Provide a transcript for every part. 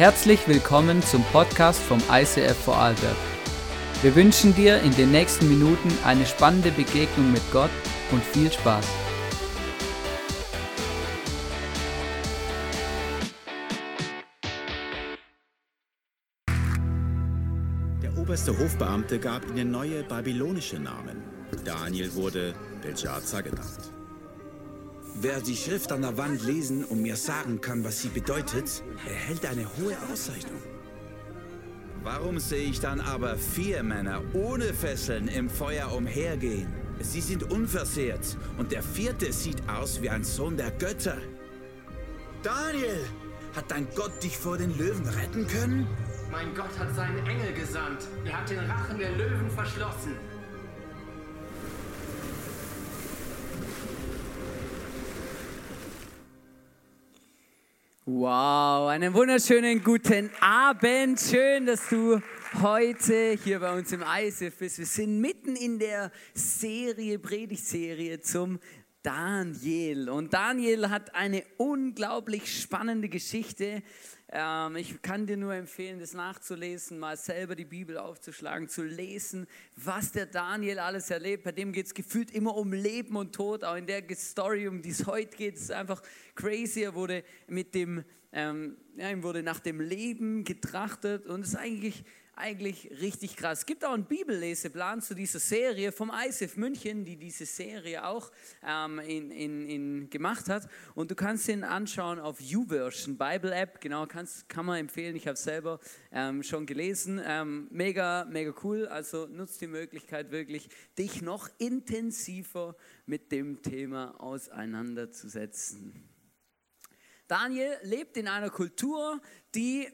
Herzlich willkommen zum Podcast vom ICF Vorarlberg. Wir wünschen dir in den nächsten Minuten eine spannende Begegnung mit Gott und viel Spaß. Der oberste Hofbeamte gab ihnen neue babylonische Namen. Daniel wurde Belshazzar genannt. Wer die Schrift an der Wand lesen und mir sagen kann, was sie bedeutet, erhält eine hohe Auszeichnung. Warum sehe ich dann aber vier Männer ohne Fesseln im Feuer umhergehen? Sie sind unversehrt und der vierte sieht aus wie ein Sohn der Götter. Daniel, hat dein Gott dich vor den Löwen retten können? Mein Gott hat seinen Engel gesandt. Er hat den Rachen der Löwen verschlossen. Wow, einen wunderschönen guten Abend. Schön, dass du heute hier bei uns im ISF bist. Wir sind mitten in der Serie, Predigtserie zum Daniel. Und Daniel hat eine unglaublich spannende Geschichte. Ähm, ich kann dir nur empfehlen, das nachzulesen, mal selber die Bibel aufzuschlagen, zu lesen, was der Daniel alles erlebt. Bei dem geht es gefühlt immer um Leben und Tod. Auch in der Story, um die es heute geht, ist einfach crazy. Er wurde mit dem, ähm, ja, ihm wurde nach dem Leben getrachtet und es ist eigentlich eigentlich richtig krass. Es gibt auch einen Bibelleseplan zu dieser Serie vom ISF München, die diese Serie auch ähm, in, in, in gemacht hat. Und du kannst den anschauen auf YouVersion, Bible App. Genau, kannst, kann man empfehlen. Ich habe es selber ähm, schon gelesen. Ähm, mega, mega cool. Also nutzt die Möglichkeit wirklich, dich noch intensiver mit dem Thema auseinanderzusetzen. Daniel lebt in einer Kultur, die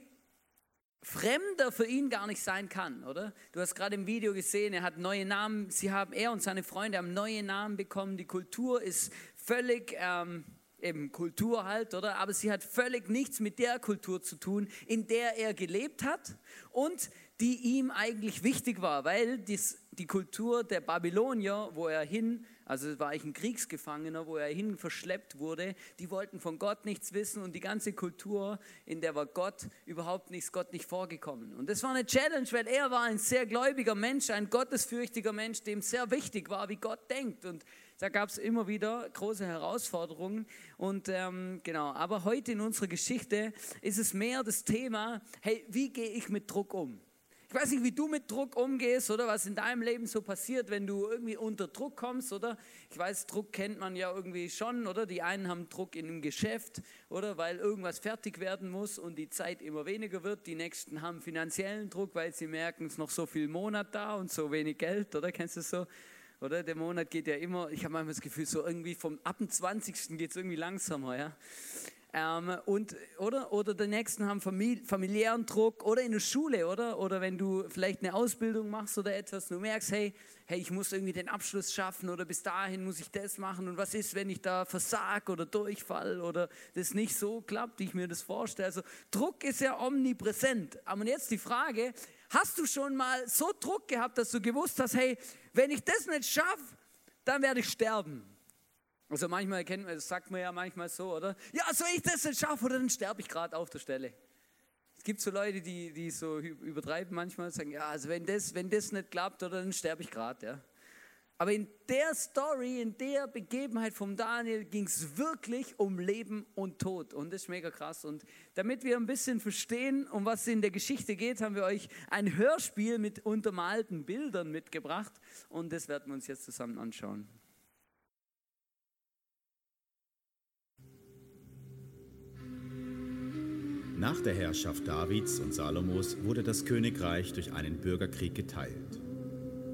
fremder für ihn gar nicht sein kann, oder? Du hast gerade im Video gesehen, er hat neue Namen, sie haben, er und seine Freunde haben neue Namen bekommen, die Kultur ist völlig, ähm, eben Kultur halt, oder? Aber sie hat völlig nichts mit der Kultur zu tun, in der er gelebt hat und die ihm eigentlich wichtig war, weil dies, die Kultur der Babylonier, wo er hin also war ich ein Kriegsgefangener, wo er hin verschleppt wurde. Die wollten von Gott nichts wissen und die ganze Kultur, in der war Gott überhaupt nichts, Gott nicht vorgekommen. Und das war eine Challenge, weil er war ein sehr gläubiger Mensch, ein gottesfürchtiger Mensch, dem sehr wichtig war, wie Gott denkt. Und da gab es immer wieder große Herausforderungen. Und ähm, genau, aber heute in unserer Geschichte ist es mehr das Thema, hey, wie gehe ich mit Druck um? Ich weiß nicht, wie du mit Druck umgehst oder was in deinem Leben so passiert, wenn du irgendwie unter Druck kommst, oder? Ich weiß, Druck kennt man ja irgendwie schon, oder? Die einen haben Druck in einem Geschäft, oder? Weil irgendwas fertig werden muss und die Zeit immer weniger wird. Die nächsten haben finanziellen Druck, weil sie merken, es ist noch so viel Monat da und so wenig Geld, oder? Kennst du das so? Oder der Monat geht ja immer, ich habe manchmal das Gefühl, so irgendwie vom ab dem 20. geht es irgendwie langsamer, ja. Ähm, und, oder, oder die nächsten haben famili familiären Druck oder in der Schule, oder? Oder wenn du vielleicht eine Ausbildung machst oder etwas, du merkst, hey, hey, ich muss irgendwie den Abschluss schaffen oder bis dahin muss ich das machen und was ist, wenn ich da versag oder durchfall oder das nicht so klappt, wie ich mir das vorstelle. Also Druck ist ja omnipräsent. Aber jetzt die Frage, hast du schon mal so Druck gehabt, dass du gewusst hast, hey, wenn ich das nicht schaffe, dann werde ich sterben. Also manchmal kennt man, das sagt man ja manchmal so, oder? Ja, soll ich das nicht schaffen oder dann sterbe ich gerade auf der Stelle. Es gibt so Leute, die, die so übertreiben manchmal, sagen, ja, also wenn das, wenn das nicht klappt, oder dann sterbe ich gerade, ja. Aber in der Story, in der Begebenheit vom Daniel ging es wirklich um Leben und Tod. Und das ist mega krass. Und damit wir ein bisschen verstehen, um was in der Geschichte geht, haben wir euch ein Hörspiel mit untermalten Bildern mitgebracht. Und das werden wir uns jetzt zusammen anschauen. Nach der Herrschaft Davids und Salomos wurde das Königreich durch einen Bürgerkrieg geteilt.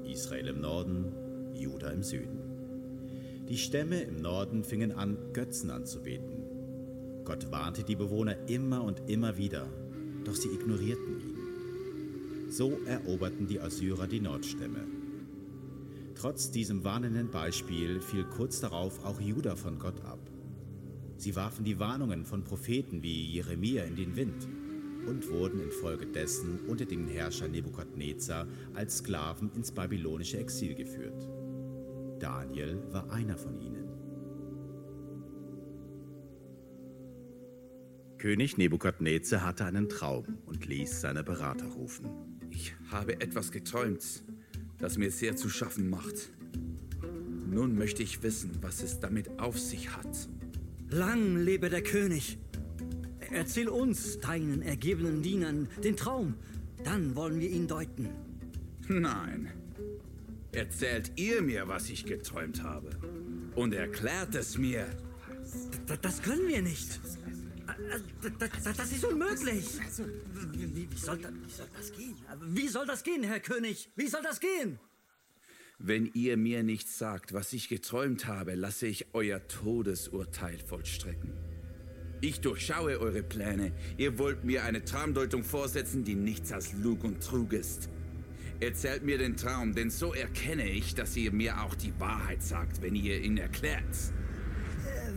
Israel im Norden, Juda im Süden. Die Stämme im Norden fingen an, Götzen anzubeten. Gott warnte die Bewohner immer und immer wieder, doch sie ignorierten ihn. So eroberten die Assyrer die Nordstämme. Trotz diesem warnenden Beispiel fiel kurz darauf auch Juda von Gott ab. Sie warfen die Warnungen von Propheten wie Jeremia in den Wind und wurden infolgedessen unter den Herrscher Nebukadnezar als Sklaven ins babylonische Exil geführt. Daniel war einer von ihnen. König Nebukadnezar hatte einen Traum und ließ seine Berater rufen. Ich habe etwas geträumt, das mir sehr zu schaffen macht. Nun möchte ich wissen, was es damit auf sich hat. Lang lebe der König. Erzähl uns, deinen ergebenen Dienern, den Traum. Dann wollen wir ihn deuten. Nein. Erzählt ihr mir, was ich geträumt habe. Und erklärt es mir. D das können wir nicht. Das ist unmöglich. Wie, soll das, wie soll das gehen? Wie soll das gehen, Herr König? Wie soll das gehen? Wenn ihr mir nicht sagt, was ich geträumt habe, lasse ich euer Todesurteil vollstrecken. Ich durchschaue eure Pläne. Ihr wollt mir eine Traumdeutung vorsetzen, die nichts als Lug und Trug ist. Erzählt mir den Traum, denn so erkenne ich, dass ihr mir auch die Wahrheit sagt, wenn ihr ihn erklärt.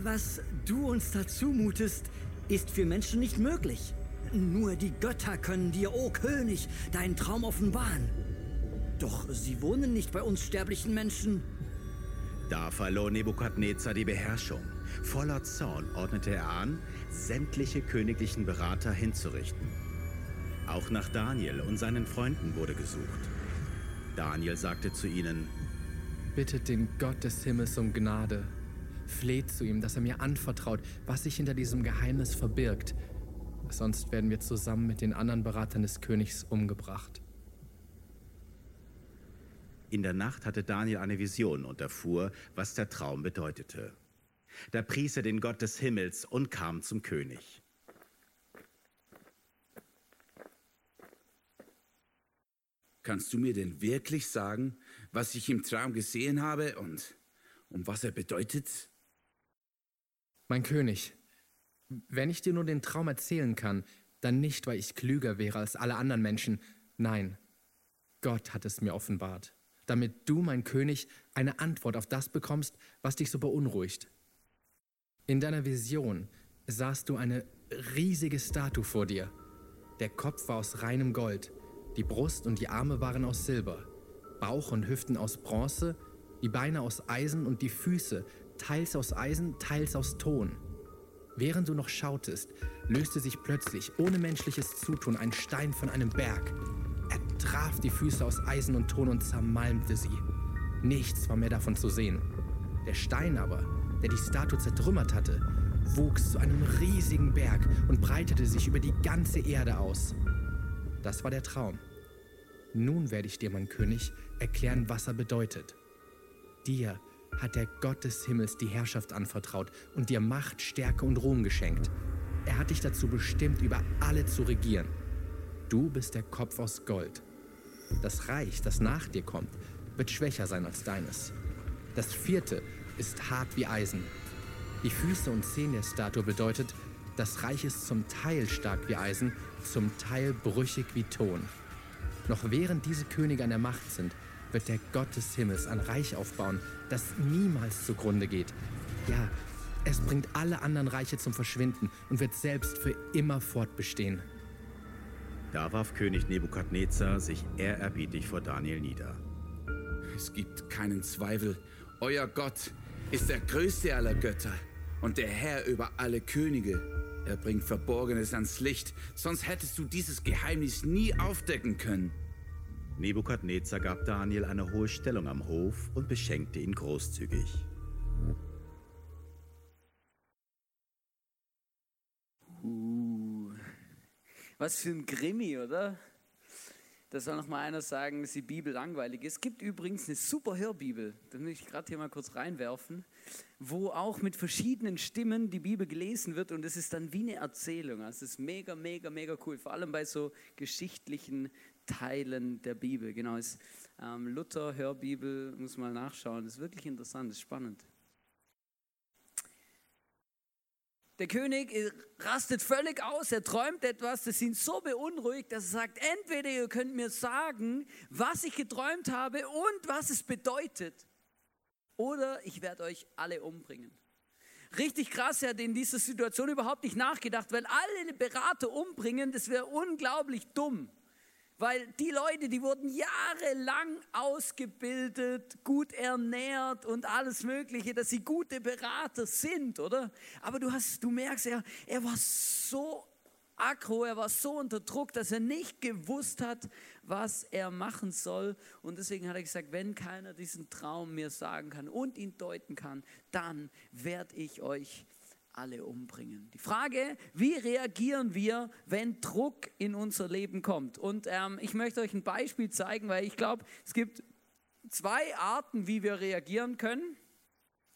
Was du uns dazu mutest, ist für Menschen nicht möglich. Nur die Götter können dir, o oh König, deinen Traum offenbaren. Doch sie wohnen nicht bei uns sterblichen Menschen. Da verlor Nebukadnezar die Beherrschung. Voller Zorn ordnete er an, sämtliche königlichen Berater hinzurichten. Auch nach Daniel und seinen Freunden wurde gesucht. Daniel sagte zu ihnen, Bittet den Gott des Himmels um Gnade. Fleht zu ihm, dass er mir anvertraut, was sich hinter diesem Geheimnis verbirgt. Sonst werden wir zusammen mit den anderen Beratern des Königs umgebracht. In der Nacht hatte Daniel eine Vision und erfuhr, was der Traum bedeutete. Da pries er den Gott des Himmels und kam zum König. Kannst du mir denn wirklich sagen, was ich im Traum gesehen habe und, und was er bedeutet? Mein König, wenn ich dir nur den Traum erzählen kann, dann nicht, weil ich klüger wäre als alle anderen Menschen. Nein, Gott hat es mir offenbart damit du, mein König, eine Antwort auf das bekommst, was dich so beunruhigt. In deiner Vision sahst du eine riesige Statue vor dir. Der Kopf war aus reinem Gold, die Brust und die Arme waren aus Silber, Bauch und Hüften aus Bronze, die Beine aus Eisen und die Füße teils aus Eisen, teils aus Ton. Während du noch schautest, löste sich plötzlich ohne menschliches Zutun ein Stein von einem Berg, traf die Füße aus Eisen und Ton und zermalmte sie. Nichts war mehr davon zu sehen. Der Stein aber, der die Statue zertrümmert hatte, wuchs zu einem riesigen Berg und breitete sich über die ganze Erde aus. Das war der Traum. Nun werde ich dir, mein König, erklären, was er bedeutet. Dir hat der Gott des Himmels die Herrschaft anvertraut und dir Macht, Stärke und Ruhm geschenkt. Er hat dich dazu bestimmt, über alle zu regieren. Du bist der Kopf aus Gold. Das Reich, das nach dir kommt, wird schwächer sein als deines. Das vierte ist hart wie Eisen. Die Füße und Zehen der Statue bedeutet, das Reich ist zum Teil stark wie Eisen, zum Teil brüchig wie Ton. Noch während diese Könige an der Macht sind, wird der Gott des Himmels ein Reich aufbauen, das niemals zugrunde geht. Ja, es bringt alle anderen Reiche zum Verschwinden und wird selbst für immer fortbestehen. Da warf König Nebukadnezar sich ehrerbietig vor Daniel nieder. Es gibt keinen Zweifel, euer Gott ist der größte aller Götter und der Herr über alle Könige. Er bringt Verborgenes ans Licht, sonst hättest du dieses Geheimnis nie aufdecken können. Nebukadnezar gab Daniel eine hohe Stellung am Hof und beschenkte ihn großzügig. Was für ein Krimi, oder? Da soll noch mal einer sagen, dass die Bibel langweilig ist. Es gibt übrigens eine super Hörbibel, da möchte ich gerade hier mal kurz reinwerfen, wo auch mit verschiedenen Stimmen die Bibel gelesen wird und es ist dann wie eine Erzählung. Also es ist mega, mega, mega cool, vor allem bei so geschichtlichen Teilen der Bibel. Genau, ist ähm, Luther Hörbibel, muss mal nachschauen. Das ist wirklich interessant, das ist spannend. Der König rastet völlig aus, er träumt etwas, das ihn so beunruhigt, dass er sagt, entweder ihr könnt mir sagen, was ich geträumt habe und was es bedeutet, oder ich werde euch alle umbringen. Richtig krass, er hat in dieser Situation überhaupt nicht nachgedacht, weil alle Berater umbringen, das wäre unglaublich dumm. Weil die Leute, die wurden jahrelang ausgebildet, gut ernährt und alles Mögliche, dass sie gute Berater sind, oder? Aber du, hast, du merkst, er, er war so aggro, er war so unter Druck, dass er nicht gewusst hat, was er machen soll. Und deswegen hat er gesagt, wenn keiner diesen Traum mir sagen kann und ihn deuten kann, dann werde ich euch alle umbringen. Die Frage, wie reagieren wir, wenn Druck in unser Leben kommt? Und ähm, ich möchte euch ein Beispiel zeigen, weil ich glaube, es gibt zwei Arten, wie wir reagieren können,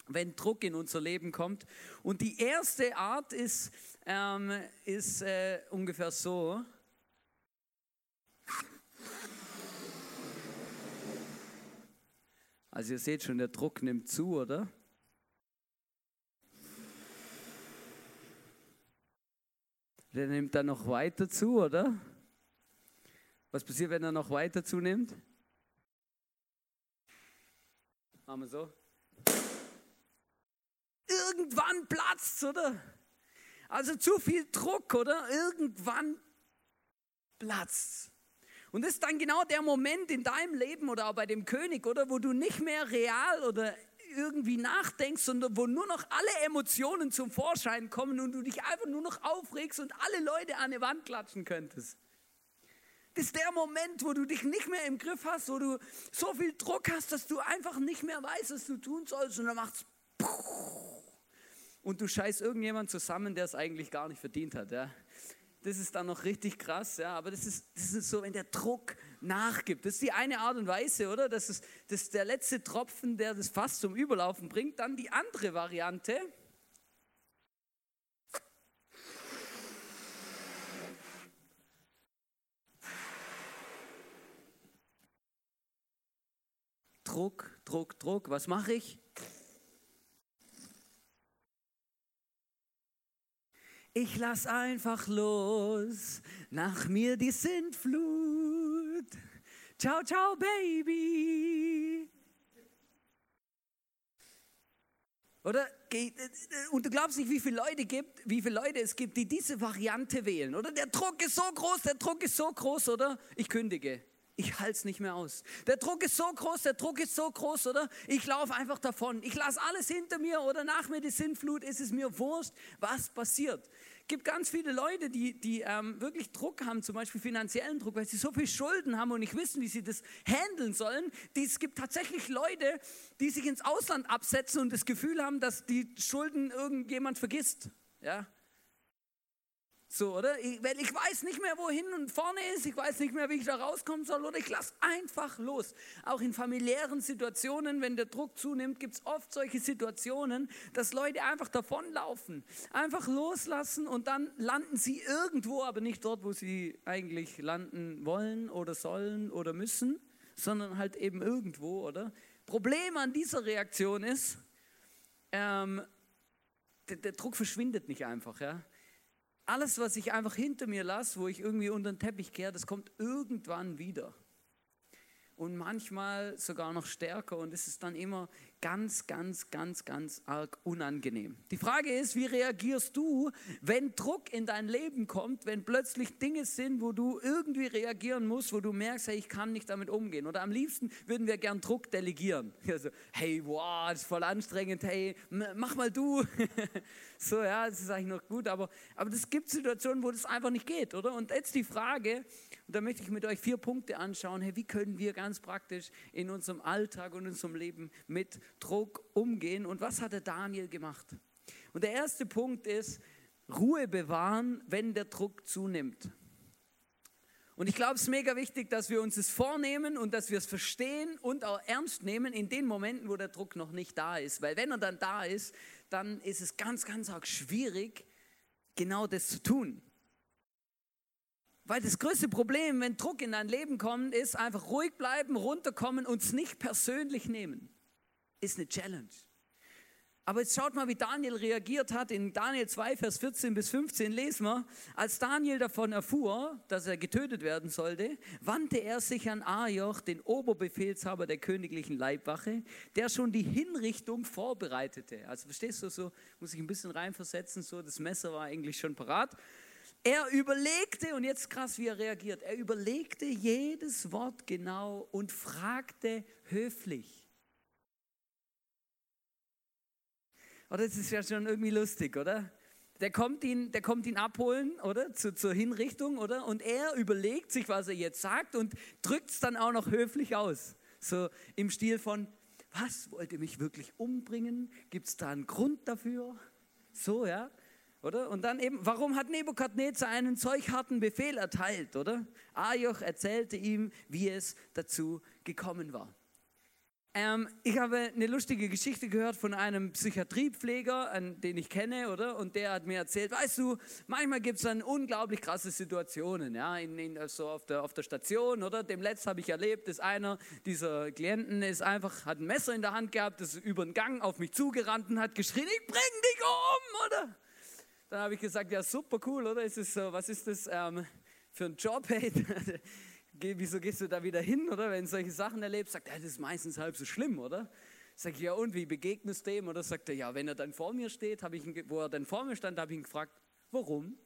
wenn Druck in unser Leben kommt. Und die erste Art ist, ähm, ist äh, ungefähr so. Also ihr seht schon, der Druck nimmt zu, oder? Der nimmt dann noch weiter zu, oder? Was passiert, wenn er noch weiter zunimmt? Machen wir so. Irgendwann platzt, oder? Also zu viel Druck, oder? Irgendwann platzt. Und das ist dann genau der Moment in deinem Leben oder auch bei dem König, oder? Wo du nicht mehr real oder irgendwie nachdenkst, sondern wo nur noch alle Emotionen zum Vorschein kommen und du dich einfach nur noch aufregst und alle Leute an die Wand klatschen könntest. Das ist der Moment, wo du dich nicht mehr im Griff hast, wo du so viel Druck hast, dass du einfach nicht mehr weißt, was du tun sollst und dann macht's und du scheißt irgendjemand zusammen, der es eigentlich gar nicht verdient hat. Ja das ist dann noch richtig krass, ja, aber das ist, das ist so, wenn der Druck nachgibt. Das ist die eine Art und Weise, oder? Das ist, das ist der letzte Tropfen, der das Fass zum Überlaufen bringt. Dann die andere Variante. Druck, Druck, Druck. Was mache ich? Ich lass einfach los, nach mir die Sintflut. Ciao, ciao, Baby. Oder? Und du glaubst nicht, wie viele Leute gibt, wie viele Leute es gibt, die diese Variante wählen, oder? Der Druck ist so groß, der Druck ist so groß, oder? Ich kündige ich halte es nicht mehr aus. Der Druck ist so groß, der Druck ist so groß, oder? Ich laufe einfach davon. Ich lasse alles hinter mir oder nach mir die Sinnflut. Es ist mir wurscht, was passiert. Es gibt ganz viele Leute, die, die ähm, wirklich Druck haben, zum Beispiel finanziellen Druck, weil sie so viel Schulden haben und nicht wissen, wie sie das handeln sollen. Es gibt tatsächlich Leute, die sich ins Ausland absetzen und das Gefühl haben, dass die Schulden irgendjemand vergisst. Ja, so, oder? Ich, weil ich weiß nicht mehr, wohin und vorne ist, ich weiß nicht mehr, wie ich da rauskommen soll, oder ich lasse einfach los. Auch in familiären Situationen, wenn der Druck zunimmt, gibt es oft solche Situationen, dass Leute einfach davonlaufen, einfach loslassen und dann landen sie irgendwo, aber nicht dort, wo sie eigentlich landen wollen oder sollen oder müssen, sondern halt eben irgendwo, oder? Problem an dieser Reaktion ist, ähm, der, der Druck verschwindet nicht einfach, ja alles, was ich einfach hinter mir lasse, wo ich irgendwie unter den Teppich kehre, das kommt irgendwann wieder. Und manchmal sogar noch stärker und es ist dann immer ganz, ganz, ganz, ganz arg unangenehm. Die Frage ist, wie reagierst du, wenn Druck in dein Leben kommt, wenn plötzlich Dinge sind, wo du irgendwie reagieren musst, wo du merkst, hey, ich kann nicht damit umgehen. Oder am liebsten würden wir gern Druck delegieren. Also, hey, wow, das ist voll anstrengend, hey, mach mal du. so, ja, das ist eigentlich noch gut, aber, aber es gibt Situationen, wo das einfach nicht geht, oder? Und jetzt die Frage, und da möchte ich mit euch vier Punkte anschauen, hey, wie können wir ganz praktisch in unserem Alltag und in unserem Leben mit Druck umgehen. Und was hat der Daniel gemacht? Und der erste Punkt ist, Ruhe bewahren, wenn der Druck zunimmt. Und ich glaube, es ist mega wichtig, dass wir uns es vornehmen und dass wir es verstehen und auch ernst nehmen in den Momenten, wo der Druck noch nicht da ist. Weil wenn er dann da ist, dann ist es ganz, ganz arg schwierig, genau das zu tun. Weil das größte Problem, wenn Druck in dein Leben kommt, ist einfach ruhig bleiben, runterkommen und es nicht persönlich nehmen ist eine Challenge. Aber jetzt schaut mal, wie Daniel reagiert hat. In Daniel 2, Vers 14 bis 15 lesen wir, als Daniel davon erfuhr, dass er getötet werden sollte, wandte er sich an Ajoch, den Oberbefehlshaber der königlichen Leibwache, der schon die Hinrichtung vorbereitete. Also verstehst du, so muss ich ein bisschen reinversetzen, so das Messer war eigentlich schon parat. Er überlegte, und jetzt krass, wie er reagiert, er überlegte jedes Wort genau und fragte höflich. Oder das ist ja schon irgendwie lustig, oder? Der kommt ihn, der kommt ihn abholen, oder? Zu, zur Hinrichtung, oder? Und er überlegt sich, was er jetzt sagt und drückt es dann auch noch höflich aus. So im Stil von, was, wollt ihr mich wirklich umbringen? Gibt es da einen Grund dafür? So, ja. Oder? Und dann eben, warum hat Nebukadnezar einen solch harten Befehl erteilt, oder? Ajoch erzählte ihm, wie es dazu gekommen war. Ähm, ich habe eine lustige Geschichte gehört von einem Psychiatriepfleger, den ich kenne, oder? Und der hat mir erzählt, weißt du, manchmal gibt es dann unglaublich krasse Situationen, ja, in, in, so auf der, auf der Station, oder? Dem letzten habe ich erlebt, dass einer dieser Klienten ist einfach, hat ein Messer in der Hand gehabt, ist über den Gang auf mich zugerannt und hat geschrien, ich bring dich um, oder? Dann habe ich gesagt, ja super cool, oder? Ist es so, was ist das ähm, für ein Job? Hey, wieso gehst du da wieder hin, oder? Wenn du solche Sachen erlebst, sagt er, das ist meistens halb so schlimm, oder? Sag ich, ja und, wie begegnest du dem? Oder sagt er, ja, wenn er dann vor mir steht, ich ihn, wo er dann vor mir stand, habe ich ihn gefragt, warum?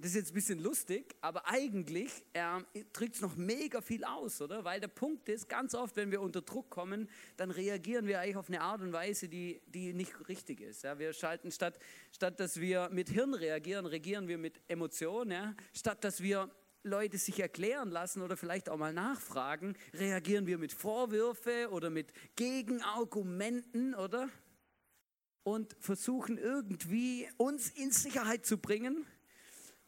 Das ist jetzt ein bisschen lustig, aber eigentlich äh, drückt es noch mega viel aus, oder? Weil der Punkt ist, ganz oft, wenn wir unter Druck kommen, dann reagieren wir eigentlich auf eine Art und Weise, die, die nicht richtig ist. Ja? Wir schalten, statt, statt dass wir mit Hirn reagieren, reagieren wir mit Emotionen. Ja? Statt dass wir Leute sich erklären lassen oder vielleicht auch mal nachfragen, reagieren wir mit Vorwürfe oder mit Gegenargumenten, oder? Und versuchen irgendwie uns in Sicherheit zu bringen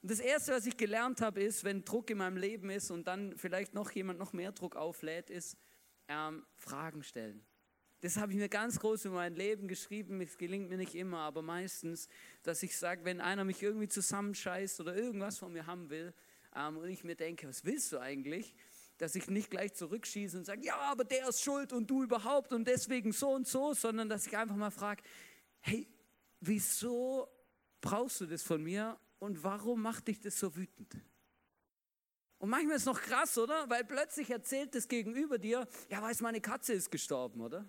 und das Erste, was ich gelernt habe, ist, wenn Druck in meinem Leben ist und dann vielleicht noch jemand noch mehr Druck auflädt, ist ähm, Fragen stellen. Das habe ich mir ganz groß in mein Leben geschrieben. Es gelingt mir nicht immer, aber meistens, dass ich sage, wenn einer mich irgendwie zusammenscheißt oder irgendwas von mir haben will ähm, und ich mir denke, was willst du eigentlich? Dass ich nicht gleich zurückschieße und sage, ja, aber der ist schuld und du überhaupt und deswegen so und so, sondern dass ich einfach mal frage, hey, wieso brauchst du das von mir und warum macht dich das so wütend? Und manchmal ist es noch krass, oder? Weil plötzlich erzählt das Gegenüber dir, ja, weiß, meine Katze ist gestorben, oder?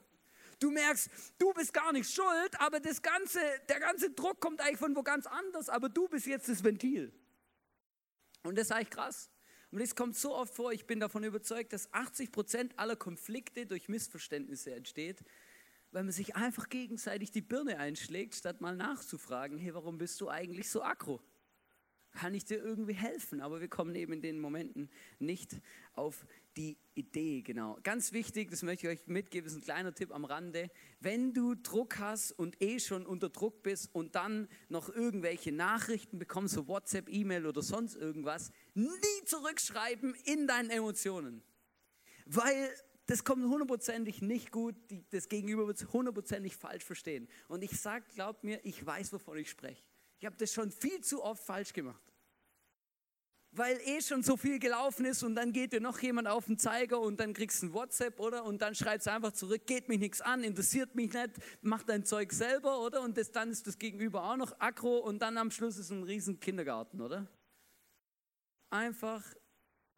Du merkst, du bist gar nicht schuld, aber das ganze, der ganze Druck kommt eigentlich von wo ganz anders, aber du bist jetzt das Ventil. Und das ist eigentlich krass. Und es kommt so oft vor, ich bin davon überzeugt, dass 80 Prozent aller Konflikte durch Missverständnisse entsteht, weil man sich einfach gegenseitig die Birne einschlägt, statt mal nachzufragen, hey, warum bist du eigentlich so aggro? Kann ich dir irgendwie helfen? Aber wir kommen eben in den Momenten nicht auf die Idee, genau. Ganz wichtig, das möchte ich euch mitgeben, ist ein kleiner Tipp am Rande. Wenn du Druck hast und eh schon unter Druck bist und dann noch irgendwelche Nachrichten bekommst, so WhatsApp, E-Mail oder sonst irgendwas, nie zurückschreiben in deinen Emotionen. Weil das kommt hundertprozentig nicht gut, das Gegenüber wird es hundertprozentig falsch verstehen. Und ich sage, glaub mir, ich weiß, wovon ich spreche. Ich habe das schon viel zu oft falsch gemacht. Weil eh schon so viel gelaufen ist und dann geht dir noch jemand auf den Zeiger und dann kriegst du ein WhatsApp, oder? Und dann schreibst du einfach zurück, geht mich nichts an, interessiert mich nicht, mach dein Zeug selber, oder? Und das, dann ist das Gegenüber auch noch aggro und dann am Schluss ist ein riesen Kindergarten, oder? Einfach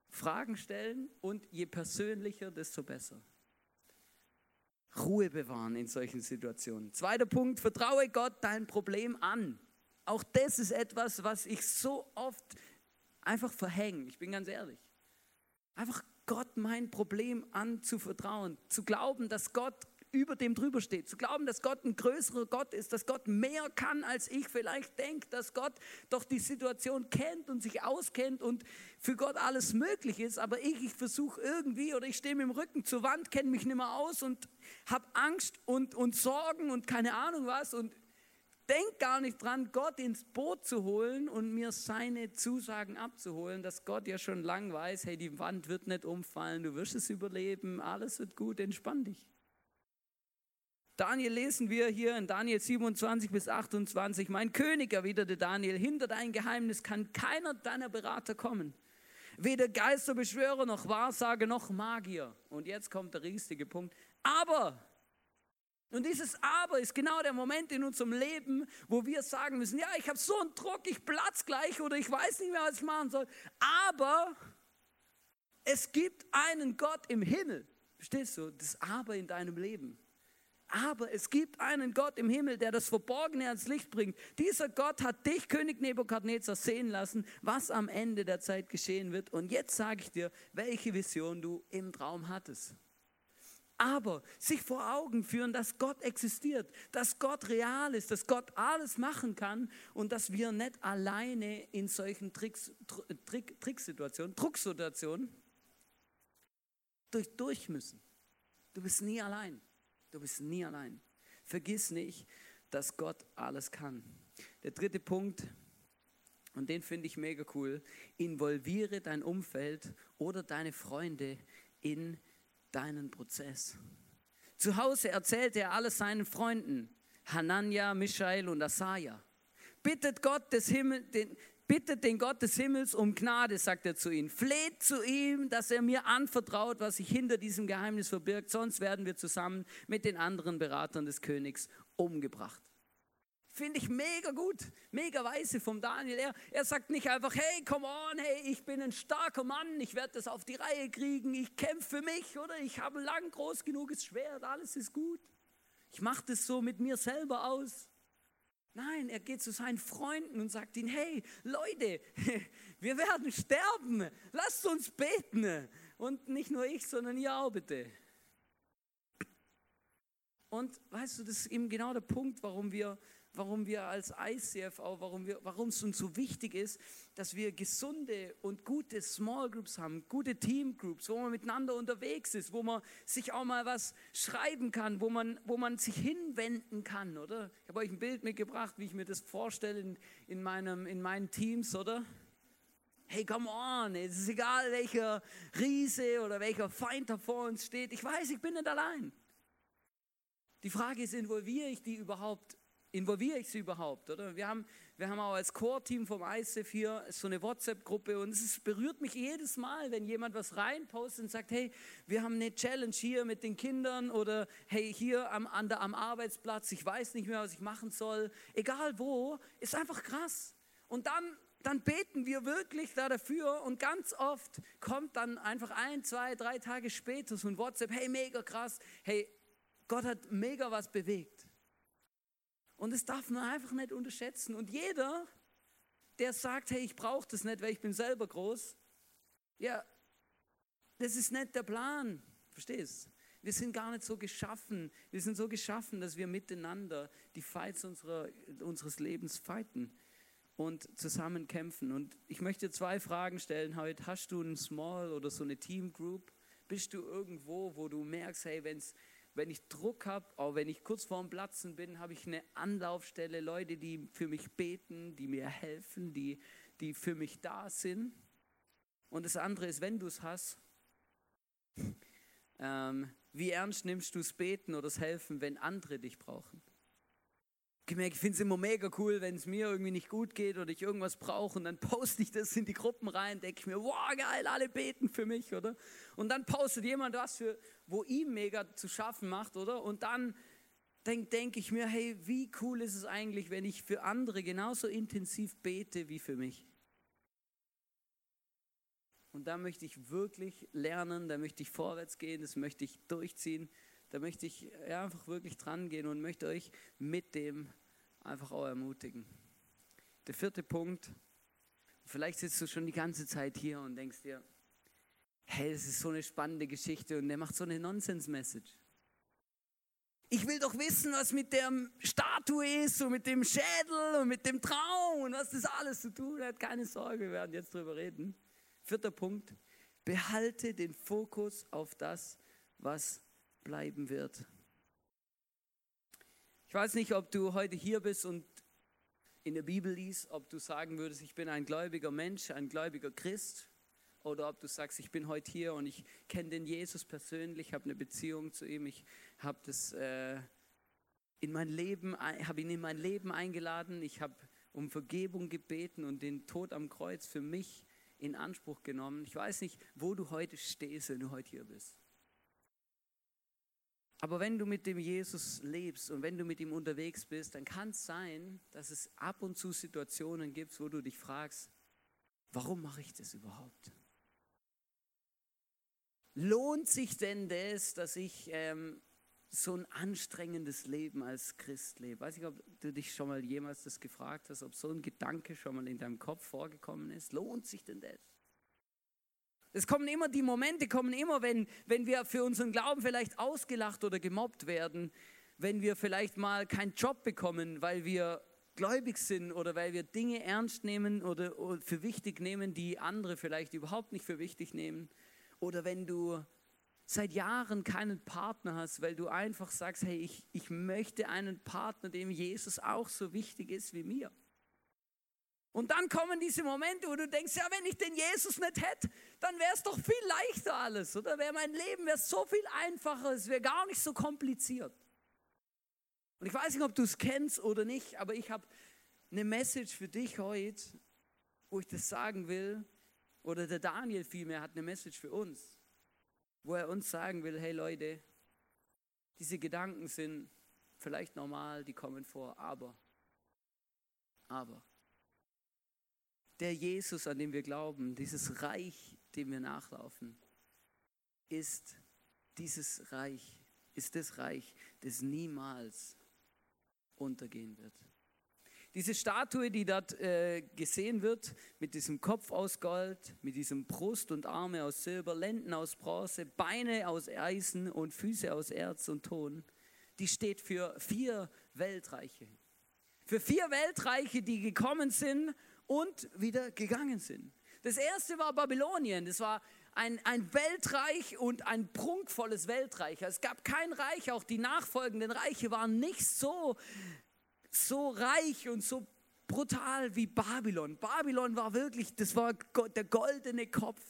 Fragen stellen und je persönlicher, desto besser. Ruhe bewahren in solchen Situationen. Zweiter Punkt, vertraue Gott dein Problem an. Auch das ist etwas, was ich so oft einfach verhänge. Ich bin ganz ehrlich. Einfach Gott mein Problem anzuvertrauen, zu glauben, dass Gott über dem drüber steht, zu glauben, dass Gott ein größerer Gott ist, dass Gott mehr kann, als ich vielleicht denke, dass Gott doch die Situation kennt und sich auskennt und für Gott alles möglich ist, aber ich, ich versuche irgendwie oder ich stehe mit dem Rücken zur Wand, kenne mich nicht mehr aus und habe Angst und, und Sorgen und keine Ahnung was und denk gar nicht dran, Gott ins Boot zu holen und mir seine Zusagen abzuholen, dass Gott ja schon lang weiß, hey, die Wand wird nicht umfallen, du wirst es überleben, alles wird gut, entspann dich. Daniel lesen wir hier in Daniel 27 bis 28, mein König, erwiderte Daniel, hinter dein Geheimnis kann keiner deiner Berater kommen. Weder Geisterbeschwörer noch Wahrsager noch Magier. Und jetzt kommt der riesige Punkt. Aber und dieses Aber ist genau der Moment in unserem Leben, wo wir sagen müssen, ja, ich habe so einen Druck, ich platz gleich oder ich weiß nicht mehr, was ich machen soll. Aber es gibt einen Gott im Himmel. Verstehst du? Das Aber in deinem Leben. Aber es gibt einen Gott im Himmel, der das Verborgene ans Licht bringt. Dieser Gott hat dich, König Nebukadnezar, sehen lassen, was am Ende der Zeit geschehen wird. Und jetzt sage ich dir, welche Vision du im Traum hattest. Aber sich vor Augen führen, dass Gott existiert, dass Gott real ist, dass Gott alles machen kann und dass wir nicht alleine in solchen Tricks, Trick, Tricksituationen, Drucksituationen durch, durch müssen. Du bist nie allein. Du bist nie allein. Vergiss nicht, dass Gott alles kann. Der dritte Punkt, und den finde ich mega cool, involviere dein Umfeld oder deine Freunde in deinen Prozess. Zu Hause erzählte er alles seinen Freunden, Hanania, Michael und Asaja. Bittet Gott des Himmels, den, bittet den Gott des Himmels um Gnade, sagt er zu ihnen. Fleht zu ihm, dass er mir anvertraut, was sich hinter diesem Geheimnis verbirgt, sonst werden wir zusammen mit den anderen Beratern des Königs umgebracht. Finde ich mega gut, mega weise vom Daniel. Er, er sagt nicht einfach, hey, come on, hey, ich bin ein starker Mann, ich werde das auf die Reihe kriegen, ich kämpfe für mich, oder ich habe lang groß genuges Schwert, alles ist gut. Ich mache das so mit mir selber aus. Nein, er geht zu seinen Freunden und sagt ihnen, hey, Leute, wir werden sterben, lasst uns beten. Und nicht nur ich, sondern ihr auch bitte. Und weißt du, das ist eben genau der Punkt, warum wir warum wir als ICF auch, warum, wir, warum es uns so wichtig ist, dass wir gesunde und gute Small Groups haben, gute Team Groups, wo man miteinander unterwegs ist, wo man sich auch mal was schreiben kann, wo man, wo man sich hinwenden kann, oder? Ich habe euch ein Bild mitgebracht, wie ich mir das vorstelle in, in, meinem, in meinen Teams, oder? Hey, come on, es ist egal, welcher Riese oder welcher Feind da vor uns steht. Ich weiß, ich bin nicht allein. Die Frage ist, involviere ich die überhaupt involviere ich sie überhaupt? Oder? Wir, haben, wir haben auch als Core-Team vom ICF hier so eine WhatsApp-Gruppe und es berührt mich jedes Mal, wenn jemand was reinpostet und sagt, hey, wir haben eine Challenge hier mit den Kindern oder hey, hier am, an der, am Arbeitsplatz, ich weiß nicht mehr, was ich machen soll. Egal wo, ist einfach krass. Und dann dann beten wir wirklich da dafür und ganz oft kommt dann einfach ein, zwei, drei Tage später so ein WhatsApp, hey, mega krass, hey, Gott hat mega was bewegt. Und das darf man einfach nicht unterschätzen. Und jeder, der sagt, hey, ich brauche das nicht, weil ich bin selber groß, ja, das ist nicht der Plan. Verstehst? Wir sind gar nicht so geschaffen. Wir sind so geschaffen, dass wir miteinander die Fights unserer, unseres Lebens fighten und zusammen kämpfen. Und ich möchte zwei Fragen stellen heute. Hast du ein Small oder so eine Team Group? Bist du irgendwo, wo du merkst, hey, wenn es wenn ich Druck habe, auch wenn ich kurz vorm Platzen bin, habe ich eine Anlaufstelle, Leute, die für mich beten, die mir helfen, die, die für mich da sind. Und das andere ist, wenn du es hast, ähm, wie ernst nimmst du das Beten oder das Helfen, wenn andere dich brauchen? Gemerkt, ich finde es immer mega cool, wenn es mir irgendwie nicht gut geht oder ich irgendwas brauche und dann poste ich das in die Gruppen rein, denke ich mir, wow, geil, alle beten für mich, oder? Und dann postet jemand was, für, wo ihm mega zu schaffen macht, oder? Und dann denke denk ich mir, hey, wie cool ist es eigentlich, wenn ich für andere genauso intensiv bete wie für mich? Und da möchte ich wirklich lernen, da möchte ich vorwärts gehen, das möchte ich durchziehen da möchte ich einfach wirklich dran gehen und möchte euch mit dem einfach auch ermutigen. Der vierte Punkt, vielleicht sitzt du schon die ganze Zeit hier und denkst dir, hey, das ist so eine spannende Geschichte und der macht so eine Nonsense-Message. Ich will doch wissen, was mit der Statue ist und mit dem Schädel und mit dem Traum und was das alles zu tun hat. Keine Sorge, wir werden jetzt drüber reden. Vierter Punkt, behalte den Fokus auf das, was bleiben wird. Ich weiß nicht, ob du heute hier bist und in der Bibel liest, ob du sagen würdest, ich bin ein gläubiger Mensch, ein gläubiger Christ, oder ob du sagst, ich bin heute hier und ich kenne den Jesus persönlich, habe eine Beziehung zu ihm, ich habe das äh, in mein Leben, habe ihn in mein Leben eingeladen, ich habe um Vergebung gebeten und den Tod am Kreuz für mich in Anspruch genommen. Ich weiß nicht, wo du heute stehst, wenn du heute hier bist. Aber wenn du mit dem Jesus lebst und wenn du mit ihm unterwegs bist, dann kann es sein, dass es ab und zu Situationen gibt, wo du dich fragst, warum mache ich das überhaupt? Lohnt sich denn das, dass ich ähm, so ein anstrengendes Leben als Christ lebe. Weiß ich, ob du dich schon mal jemals das gefragt hast, ob so ein Gedanke schon mal in deinem Kopf vorgekommen ist. Lohnt sich denn das? Es kommen immer die Momente, kommen immer, wenn, wenn wir für unseren Glauben vielleicht ausgelacht oder gemobbt werden, wenn wir vielleicht mal keinen Job bekommen, weil wir gläubig sind oder weil wir Dinge ernst nehmen oder, für wichtig nehmen, die andere vielleicht überhaupt nicht für wichtig nehmen. Oder wenn du seit Jahren keinen Partner hast, weil du einfach sagst, hey, ich, ich möchte einen Partner, dem Jesus auch so wichtig ist wie mir. Und dann kommen diese Momente, wo du denkst, ja, wenn ich den Jesus nicht hätte, dann wäre es doch viel leichter alles, oder? Wäre mein Leben wäre so viel einfacher, es wäre gar nicht so kompliziert. Und ich weiß nicht, ob du es kennst oder nicht, aber ich habe eine Message für dich heute, wo ich das sagen will, oder der Daniel vielmehr hat eine Message für uns wo er uns sagen will, hey Leute, diese Gedanken sind vielleicht normal, die kommen vor, aber, aber, der Jesus, an den wir glauben, dieses Reich, dem wir nachlaufen, ist dieses Reich, ist das Reich, das niemals untergehen wird. Diese Statue, die dort äh, gesehen wird, mit diesem Kopf aus Gold, mit diesem Brust und Arme aus Silber, Lenden aus Bronze, Beine aus Eisen und Füße aus Erz und Ton, die steht für vier Weltreiche. Für vier Weltreiche, die gekommen sind und wieder gegangen sind. Das erste war Babylonien. Das war ein, ein Weltreich und ein prunkvolles Weltreich. Es gab kein Reich, auch die nachfolgenden Reiche waren nicht so so reich und so brutal wie Babylon. Babylon war wirklich, das war der goldene Kopf.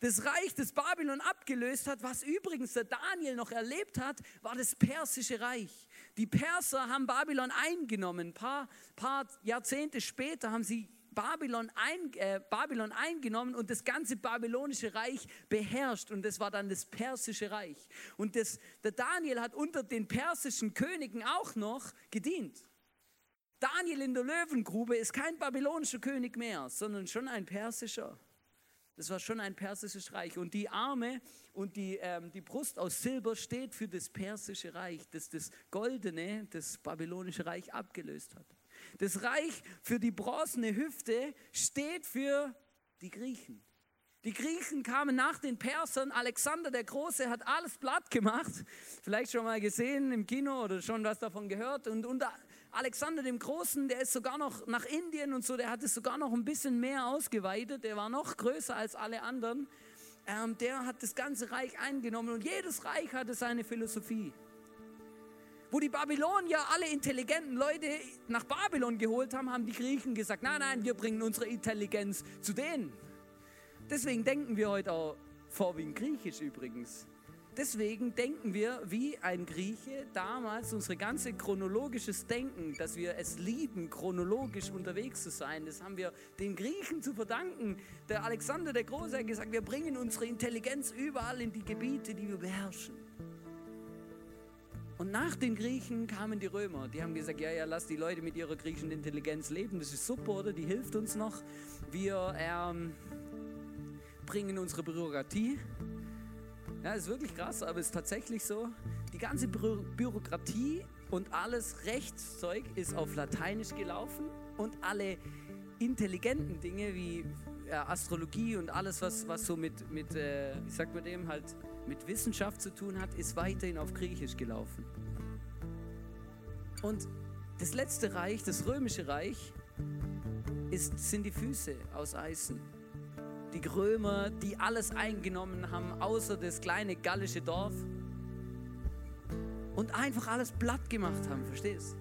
Das Reich, das Babylon abgelöst hat, was übrigens der Daniel noch erlebt hat, war das persische Reich. Die Perser haben Babylon eingenommen. Ein paar, paar Jahrzehnte später haben sie Babylon, ein, äh, Babylon eingenommen und das ganze babylonische Reich beherrscht. Und das war dann das persische Reich. Und das, der Daniel hat unter den persischen Königen auch noch gedient. Daniel in der Löwengrube ist kein babylonischer König mehr, sondern schon ein persischer. Das war schon ein persisches Reich. Und die Arme und die, ähm, die Brust aus Silber steht für das persische Reich, das das goldene, das babylonische Reich abgelöst hat. Das Reich für die bronzene Hüfte steht für die Griechen. Die Griechen kamen nach den Persern. Alexander der Große hat alles platt gemacht. Vielleicht schon mal gesehen im Kino oder schon was davon gehört. Und unter Alexander dem Großen, der ist sogar noch nach Indien und so, der hat es sogar noch ein bisschen mehr ausgeweitet, der war noch größer als alle anderen. Ähm, der hat das ganze Reich eingenommen und jedes Reich hatte seine Philosophie. Wo die Babylonier alle intelligenten Leute nach Babylon geholt haben, haben die Griechen gesagt, nein, nein, wir bringen unsere Intelligenz zu denen. Deswegen denken wir heute auch vorwiegend griechisch übrigens. Deswegen denken wir wie ein Grieche damals, unsere ganze chronologisches Denken, dass wir es lieben, chronologisch unterwegs zu sein, das haben wir den Griechen zu verdanken. Der Alexander der Große hat gesagt, wir bringen unsere Intelligenz überall in die Gebiete, die wir beherrschen. Und nach den Griechen kamen die Römer. Die haben gesagt, ja, ja, lass die Leute mit ihrer griechischen Intelligenz leben. Das ist super, oder? Die hilft uns noch. Wir ähm, bringen unsere Bürokratie ja, ist wirklich krass, aber ist tatsächlich so. Die ganze Bü Bürokratie und alles Rechtszeug ist auf Lateinisch gelaufen und alle intelligenten Dinge wie Astrologie und alles, was, was so mit, mit äh, wie sagt man dem, halt mit Wissenschaft zu tun hat, ist weiterhin auf Griechisch gelaufen. Und das letzte Reich, das römische Reich, ist, sind die Füße aus Eisen die Römer, die alles eingenommen haben, außer das kleine gallische Dorf. Und einfach alles platt gemacht haben, verstehst?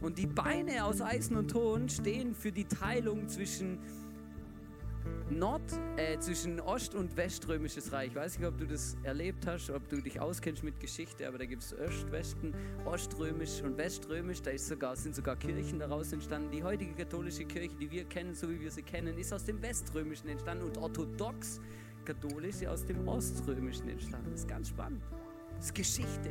Und die Beine aus Eisen und Ton stehen für die Teilung zwischen Nord, äh, zwischen Ost- und Weströmisches Reich. Ich weiß nicht, ob du das erlebt hast, ob du dich auskennst mit Geschichte, aber da gibt es Ost, Westen, Oströmisch und Weströmisch. Da ist sogar, sind sogar Kirchen daraus entstanden. Die heutige katholische Kirche, die wir kennen, so wie wir sie kennen, ist aus dem Weströmischen entstanden und orthodox katholisch ist aus dem Oströmischen entstanden. Das ist ganz spannend. Das ist Geschichte.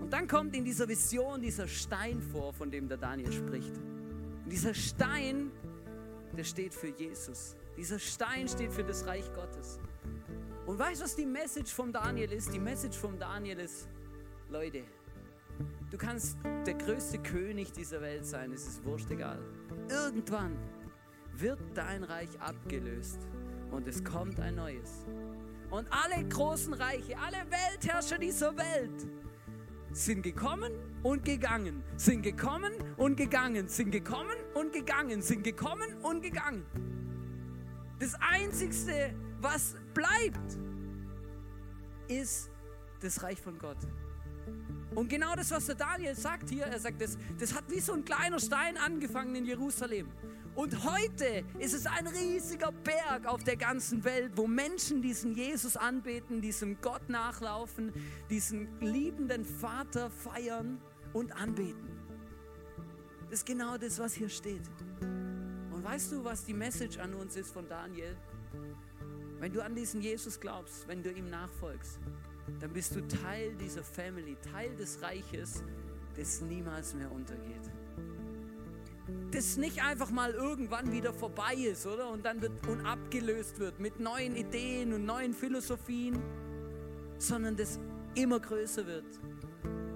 Und dann kommt in dieser Vision dieser Stein vor, von dem der Daniel spricht. Und dieser Stein der steht für Jesus. Dieser Stein steht für das Reich Gottes. Und weißt du, was die Message vom Daniel ist? Die Message vom Daniel ist, Leute, du kannst der größte König dieser Welt sein, es ist wurscht egal. Irgendwann wird dein Reich abgelöst und es kommt ein neues. Und alle großen Reiche, alle Weltherrscher dieser Welt sind gekommen und gegangen, sind gekommen und gegangen, sind gekommen und gegangen, sind gekommen und gegangen. Das Einzigste, was bleibt, ist das Reich von Gott. Und genau das, was der Daniel sagt hier, er sagt, das, das hat wie so ein kleiner Stein angefangen in Jerusalem. Und heute ist es ein riesiger Berg auf der ganzen Welt, wo Menschen diesen Jesus anbeten, diesem Gott nachlaufen, diesen liebenden Vater feiern und anbeten. Das ist genau das, was hier steht. Und weißt du, was die Message an uns ist von Daniel? Wenn du an diesen Jesus glaubst, wenn du ihm nachfolgst, dann bist du Teil dieser Family, Teil des Reiches, das niemals mehr untergeht. Das nicht einfach mal irgendwann wieder vorbei ist, oder? Und dann wird und abgelöst wird mit neuen Ideen und neuen Philosophien, sondern das immer größer wird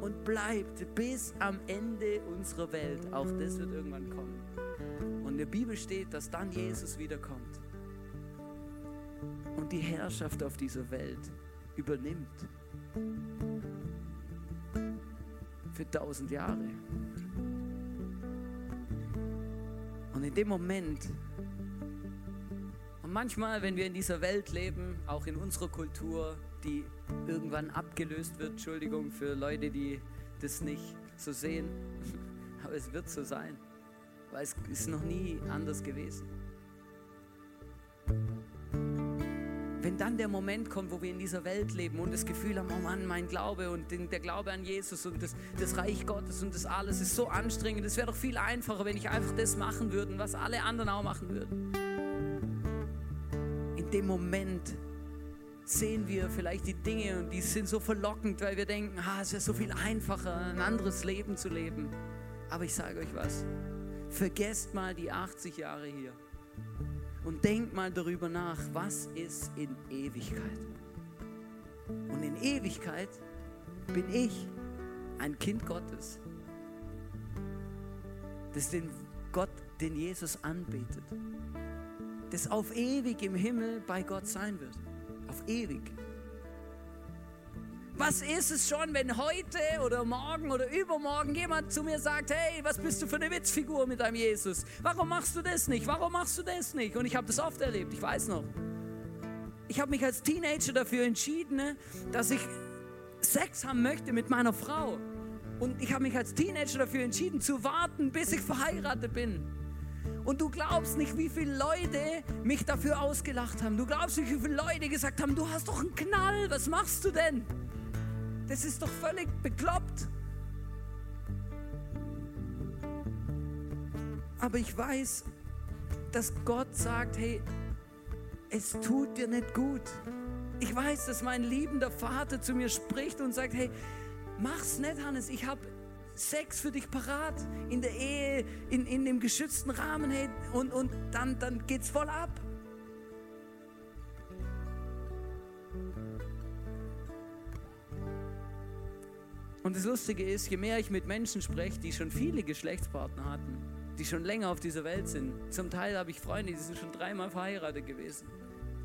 und bleibt bis am Ende unserer Welt. Auch das wird irgendwann kommen. Und in der Bibel steht, dass dann Jesus wiederkommt und die Herrschaft auf dieser Welt übernimmt. Für tausend Jahre. Und in dem Moment, und manchmal, wenn wir in dieser Welt leben, auch in unserer Kultur, die irgendwann abgelöst wird, Entschuldigung für Leute, die das nicht so sehen, aber es wird so sein, weil es ist noch nie anders gewesen. wenn dann der Moment kommt, wo wir in dieser Welt leben und das Gefühl haben, oh Mann, mein Glaube und der Glaube an Jesus und das, das Reich Gottes und das alles ist so anstrengend, es wäre doch viel einfacher, wenn ich einfach das machen würde, was alle anderen auch machen würden. In dem Moment sehen wir vielleicht die Dinge und die sind so verlockend, weil wir denken, ah, es wäre so viel einfacher, ein anderes Leben zu leben. Aber ich sage euch was, vergesst mal die 80 Jahre hier und denk mal darüber nach, was ist in Ewigkeit? Und in Ewigkeit bin ich ein Kind Gottes, das den Gott, den Jesus anbetet, das auf ewig im Himmel bei Gott sein wird. Auf ewig. Was ist es schon, wenn heute oder morgen oder übermorgen jemand zu mir sagt, hey, was bist du für eine Witzfigur mit deinem Jesus? Warum machst du das nicht? Warum machst du das nicht? Und ich habe das oft erlebt, ich weiß noch. Ich habe mich als Teenager dafür entschieden, dass ich Sex haben möchte mit meiner Frau. Und ich habe mich als Teenager dafür entschieden, zu warten, bis ich verheiratet bin. Und du glaubst nicht, wie viele Leute mich dafür ausgelacht haben. Du glaubst nicht, wie viele Leute gesagt haben, du hast doch einen Knall, was machst du denn? Das ist doch völlig bekloppt. Aber ich weiß, dass Gott sagt, hey, es tut dir nicht gut. Ich weiß, dass mein liebender Vater zu mir spricht und sagt, hey, mach's nicht, Hannes, ich habe Sex für dich parat, in der Ehe, in, in dem geschützten Rahmen, hey, und, und dann, dann geht's voll ab. Und das Lustige ist, je mehr ich mit Menschen spreche, die schon viele Geschlechtspartner hatten, die schon länger auf dieser Welt sind, zum Teil habe ich Freunde, die sind schon dreimal verheiratet gewesen,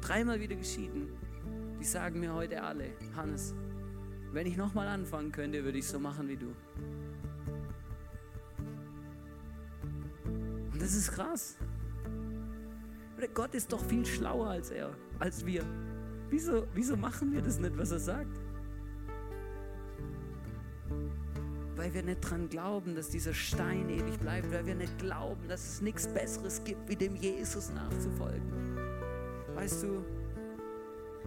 dreimal wieder geschieden, die sagen mir heute alle, Hannes, wenn ich nochmal anfangen könnte, würde ich so machen wie du. Und das ist krass. Gott ist doch viel schlauer als er, als wir. Wieso, wieso machen wir das nicht, was er sagt? weil wir nicht dran glauben, dass dieser Stein ewig bleibt, weil wir nicht glauben, dass es nichts Besseres gibt, wie dem Jesus nachzufolgen. Weißt du,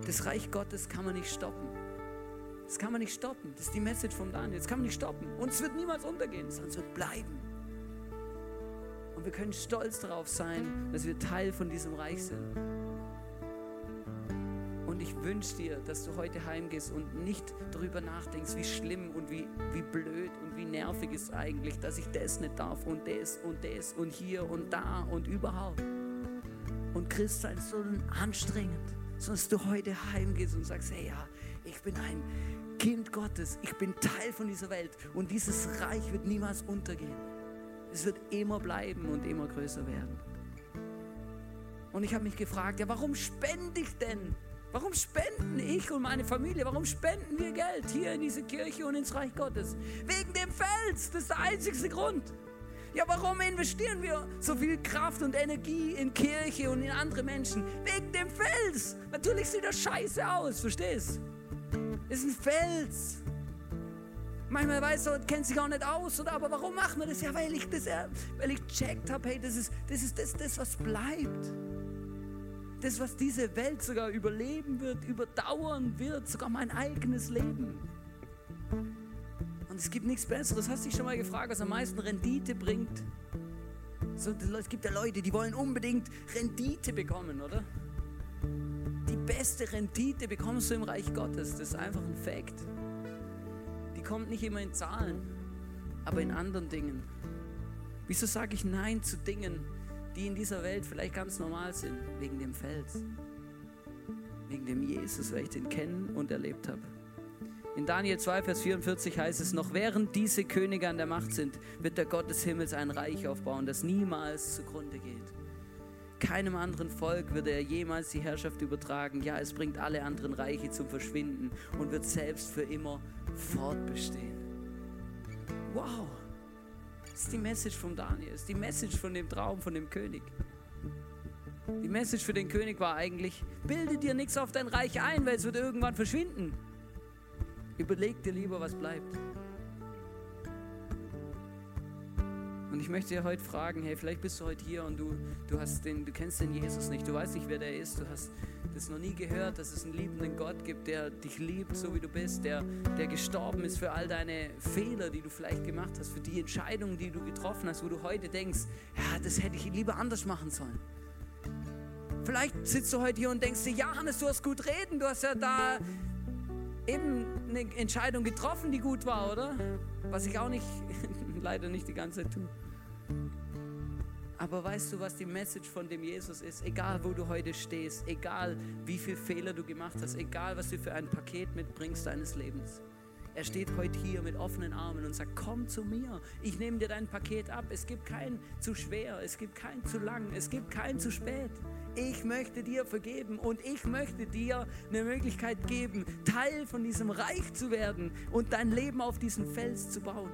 das Reich Gottes kann man nicht stoppen. Das kann man nicht stoppen. Das ist die Message von Daniel. Das kann man nicht stoppen. Und es wird niemals untergehen, sondern es wird bleiben. Wir können stolz darauf sein, dass wir Teil von diesem Reich sind. Und ich wünsche dir, dass du heute heimgehst und nicht darüber nachdenkst, wie schlimm und wie, wie blöd und wie nervig ist eigentlich, dass ich das nicht darf und das und das und hier und da und überhaupt. Und Christsein ist so anstrengend. dass du heute heimgehst und sagst, hey ja, ich bin ein Kind Gottes, ich bin Teil von dieser Welt und dieses Reich wird niemals untergehen. Es wird immer bleiben und immer größer werden. Und ich habe mich gefragt, ja, warum spende ich denn? Warum spenden ich und meine Familie, warum spenden wir Geld hier in diese Kirche und ins Reich Gottes? Wegen dem Fels, das ist der einzigste Grund. Ja, warum investieren wir so viel Kraft und Energie in Kirche und in andere Menschen? Wegen dem Fels. Natürlich sieht das scheiße aus, verstehst? Es ist ein Fels. Manchmal weiß du, kennt sich auch nicht aus, oder? Aber warum machen wir das? Ja, weil ich das, weil ich checkt habe, hey, das ist, das ist das, das, was bleibt. Das, was diese Welt sogar überleben wird, überdauern wird, sogar mein eigenes Leben. Und es gibt nichts Besseres. Hast du dich schon mal gefragt, was am meisten Rendite bringt? So, es gibt ja Leute, die wollen unbedingt Rendite bekommen, oder? Die beste Rendite bekommst du im Reich Gottes. Das ist einfach ein Fakt. Kommt nicht immer in Zahlen, aber in anderen Dingen. Wieso sage ich Nein zu Dingen, die in dieser Welt vielleicht ganz normal sind? Wegen dem Fels. Wegen dem Jesus, weil ich den kennen und erlebt habe. In Daniel 2, Vers 44 heißt es, noch während diese Könige an der Macht sind, wird der Gott des Himmels ein Reich aufbauen, das niemals zugrunde geht. Keinem anderen Volk wird er jemals die Herrschaft übertragen. Ja, es bringt alle anderen Reiche zum Verschwinden und wird selbst für immer fortbestehen. Wow! Das ist die Message von Daniel, das ist die Message von dem Traum von dem König. Die Message für den König war eigentlich, bilde dir nichts auf dein Reich ein, weil es wird irgendwann verschwinden. Überleg dir lieber, was bleibt. Und ich möchte dir heute fragen, hey, vielleicht bist du heute hier und du, du, hast den, du kennst den Jesus nicht, du weißt nicht, wer der ist, du hast das noch nie gehört, dass es einen liebenden Gott gibt, der dich liebt, so wie du bist, der, der gestorben ist für all deine Fehler, die du vielleicht gemacht hast, für die Entscheidungen, die du getroffen hast, wo du heute denkst, ja, das hätte ich lieber anders machen sollen. Vielleicht sitzt du heute hier und denkst dir, ja, Hannes, du hast gut reden, du hast ja da eben eine Entscheidung getroffen, die gut war, oder? Was ich auch nicht, leider nicht die ganze Zeit tue. Aber weißt du, was die Message von dem Jesus ist? Egal, wo du heute stehst, egal, wie viele Fehler du gemacht hast, egal, was du für ein Paket mitbringst deines Lebens. Er steht heute hier mit offenen Armen und sagt, komm zu mir, ich nehme dir dein Paket ab. Es gibt kein zu schwer, es gibt kein zu lang, es gibt kein zu spät ich möchte dir vergeben und ich möchte dir eine Möglichkeit geben, Teil von diesem Reich zu werden und dein Leben auf diesen Fels zu bauen.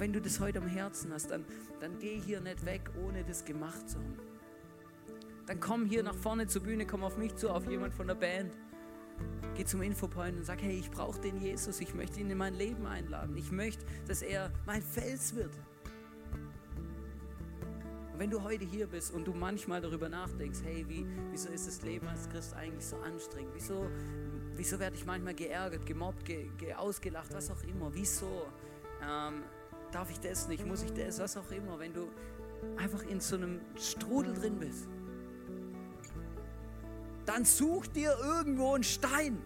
Und wenn du das heute am Herzen hast, dann, dann geh hier nicht weg, ohne das gemacht zu haben. Dann komm hier nach vorne zur Bühne, komm auf mich zu, auf jemand von der Band. Geh zum Infopoint und sag, hey, ich brauche den Jesus, ich möchte ihn in mein Leben einladen. Ich möchte, dass er mein Fels wird wenn du heute hier bist und du manchmal darüber nachdenkst, hey, wie, wieso ist das Leben als Christ eigentlich so anstrengend? Wieso, wieso werde ich manchmal geärgert, gemobbt, ge, ge, ausgelacht, was auch immer? Wieso? Ähm, darf ich das nicht? Muss ich das? Was auch immer. Wenn du einfach in so einem Strudel drin bist, dann such dir irgendwo einen Stein.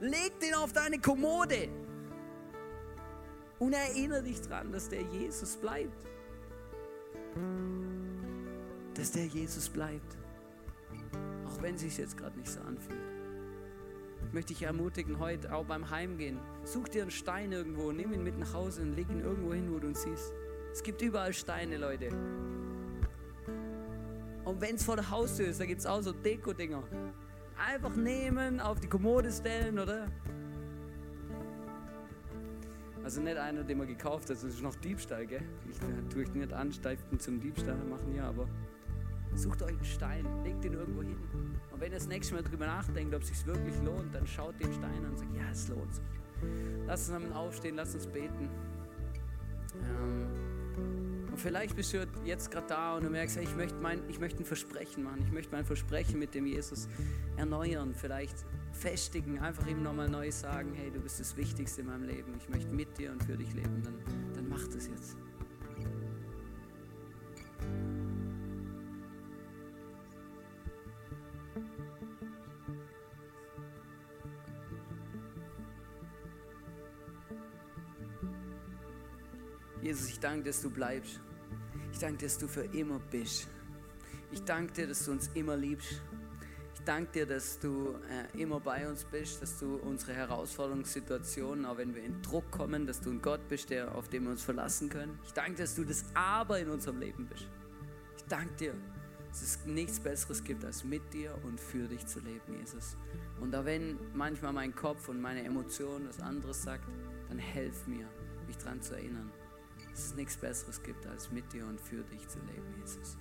Leg den auf deine Kommode und erinnere dich daran, dass der Jesus bleibt dass der Jesus bleibt. Auch wenn es sich jetzt gerade nicht so anfühlt. Ich möchte dich ermutigen, heute auch beim Heimgehen, such dir einen Stein irgendwo, nimm ihn mit nach Hause und leg ihn irgendwo hin, wo du ihn siehst. Es gibt überall Steine, Leute. Und wenn es vor der Haustür ist, da gibt es auch so Deko-Dinger. Einfach nehmen, auf die Kommode stellen, oder? Also nicht einer, den man gekauft hat, das ist noch Diebstahl, gell? Ich tue ich nicht Anstalten zum Diebstahl machen hier, aber sucht euch einen Stein, legt ihn irgendwo hin. Und wenn ihr das nächste Mal drüber nachdenkt, ob es sich wirklich lohnt, dann schaut den Stein an und sagt, ja, es lohnt sich. Lass uns einmal aufstehen, lass uns beten. Ähm, und vielleicht bist du jetzt gerade da und du merkst, hey, ich möchte, mein, ich möchte ein Versprechen machen. Ich möchte mein Versprechen mit dem Jesus erneuern. Vielleicht festigen, einfach ihm nochmal neu sagen, hey, du bist das Wichtigste in meinem Leben, ich möchte mit dir und für dich leben, dann, dann mach das jetzt. Jesus, ich danke, dass du bleibst. Ich danke, dass du für immer bist. Ich danke dir, dass du uns immer liebst. Ich danke dir, dass du äh, immer bei uns bist, dass du unsere Herausforderungssituationen, auch wenn wir in Druck kommen, dass du ein Gott bist, der, auf den wir uns verlassen können. Ich danke dass du das Aber in unserem Leben bist. Ich danke dir, dass es nichts Besseres gibt, als mit dir und für dich zu leben, Jesus. Und auch wenn manchmal mein Kopf und meine Emotionen was anderes sagt, dann helf mir, mich daran zu erinnern, dass es nichts Besseres gibt, als mit dir und für dich zu leben, Jesus.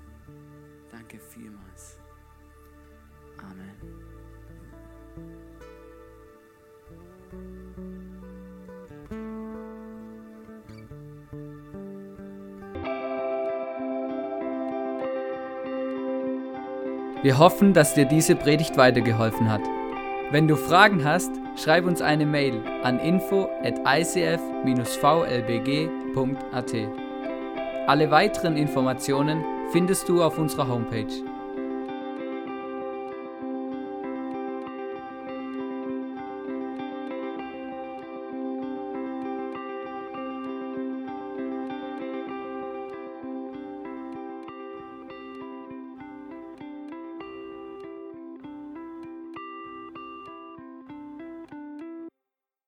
Danke vielmals. Amen. Wir hoffen, dass dir diese Predigt weitergeholfen hat. Wenn du Fragen hast, schreib uns eine Mail an info at icf-vlbg.at. Alle weiteren Informationen findest du auf unserer Homepage